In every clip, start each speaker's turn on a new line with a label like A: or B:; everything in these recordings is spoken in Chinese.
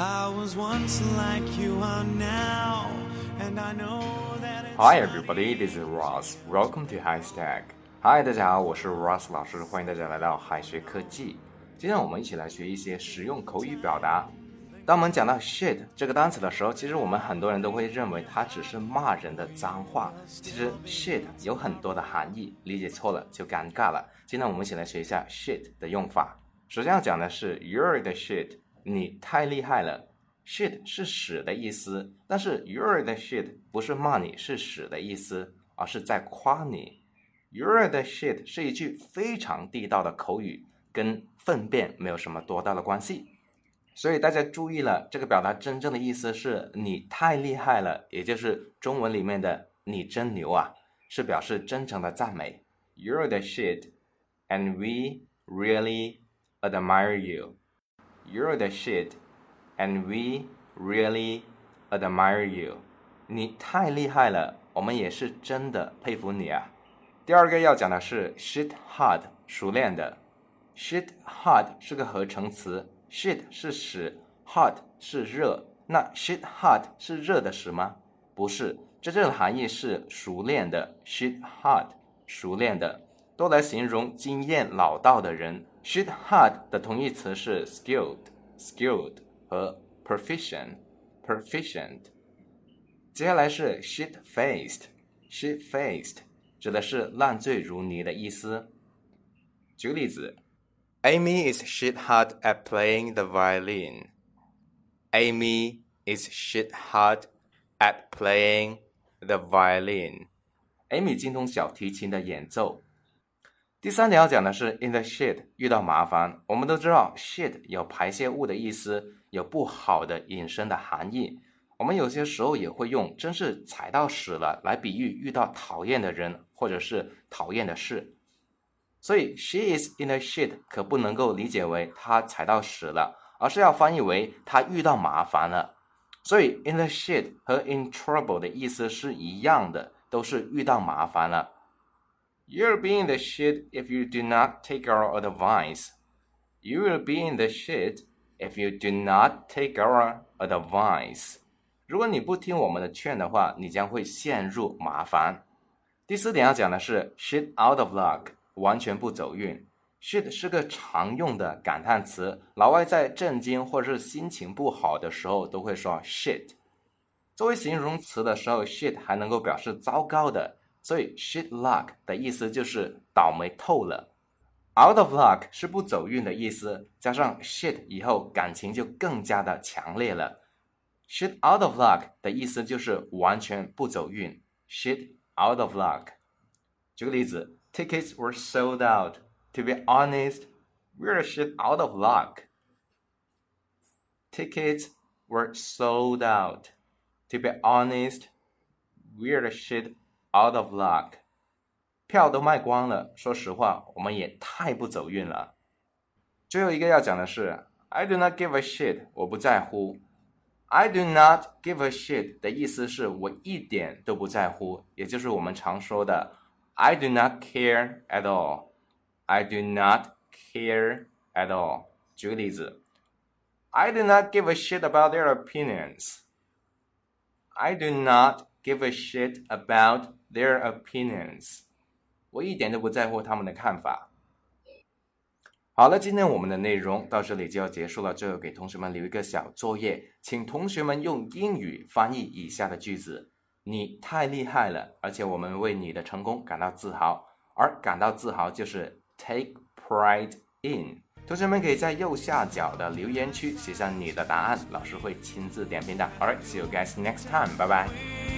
A: Hi everybody, this is Ross. Welcome to High Stack. Hi，大家好，我是 Ross 老师，欢迎大家来到海学科技。今天我们一起来学一些实用口语表达。当我们讲到 shit 这个单词的时候，其实我们很多人都会认为它只是骂人的脏话。其实 shit 有很多的含义，理解错了就尴尬了。今天我们一起来学一下 shit 的用法。首先要讲的是 you're the shit，你太厉害了。shit 是屎的意思，但是 you're the shit 不是骂你是屎的意思，而是在夸你。you're the shit 是一句非常地道的口语，跟粪便没有什么多大的关系。所以大家注意了，这个表达真正的意思是你太厉害了，也就是中文里面的你真牛啊，是表示真诚的赞美。You're the shit, and we really admire you. You're the shit. And we really admire you，你太厉害了，我们也是真的佩服你啊。第二个要讲的是 shit hard，熟练的。shit hard 是个合成词，shit 是屎，hot 是热。那 shit hard 是热的屎吗？不是，真正的含义是熟练的。shit hard，熟练的，都来形容经验老道的人。shit hard 的同义词是 skilled，skilled。和 proficient，proficient，接下来是 shit faced，shit faced 指的是烂醉如泥的意思。举个例子，Amy is shit hard at playing the violin. Amy is shit hard at playing the violin. Amy 精通小提琴的演奏。第三点要讲的是 in the shit 遇到麻烦。我们都知道 shit 有排泄物的意思。有不好的引申的含义，我们有些时候也会用“真是踩到屎了”来比喻遇到讨厌的人或者是讨厌的事。所以 “she is in the shit” 可不能够理解为她踩到屎了，而是要翻译为她遇到麻烦了。所以 “in the shit” 和 “in trouble” 的意思是一样的，都是遇到麻烦了。You'll be in the shit if you do not take our advice. You will be in the shit. If you do not take our advice，如果你不听我们的劝的话，你将会陷入麻烦。第四点要讲的是 shit out of luck，完全不走运。shit 是个常用的感叹词，老外在震惊或者是心情不好的时候都会说 shit。作为形容词的时候，shit 还能够表示糟糕的，所以 shit luck 的意思就是倒霉透了。Out of luck 是不走运的意思，加上 shit 以后，感情就更加的强烈了。shit out of luck 的意思就是完全不走运。shit out of luck。举个例子，Tickets were sold out. To be honest, we're shit out of luck. Tickets were sold out. To be honest, we're shit out of luck. 票都卖光了，说实话，我们也太不走运了。最后一个要讲的是，I do not give a shit，我不在乎。I do not give a shit 的意思是我一点都不在乎，也就是我们常说的 I do not care at all。I do not care at all。举个例子，I do not give a shit about their opinions。I do not give a shit about their opinions。我一点都不在乎他们的看法。好了，今天我们的内容到这里就要结束了。最后给同学们留一个小作业，请同学们用英语翻译以下的句子。你太厉害了，而且我们为你的成功感到自豪。而感到自豪就是 take pride in。同学们可以在右下角的留言区写下你的答案，老师会亲自点评的。All right, see you guys next time.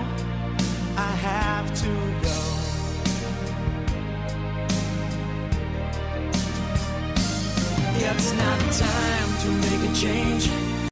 A: change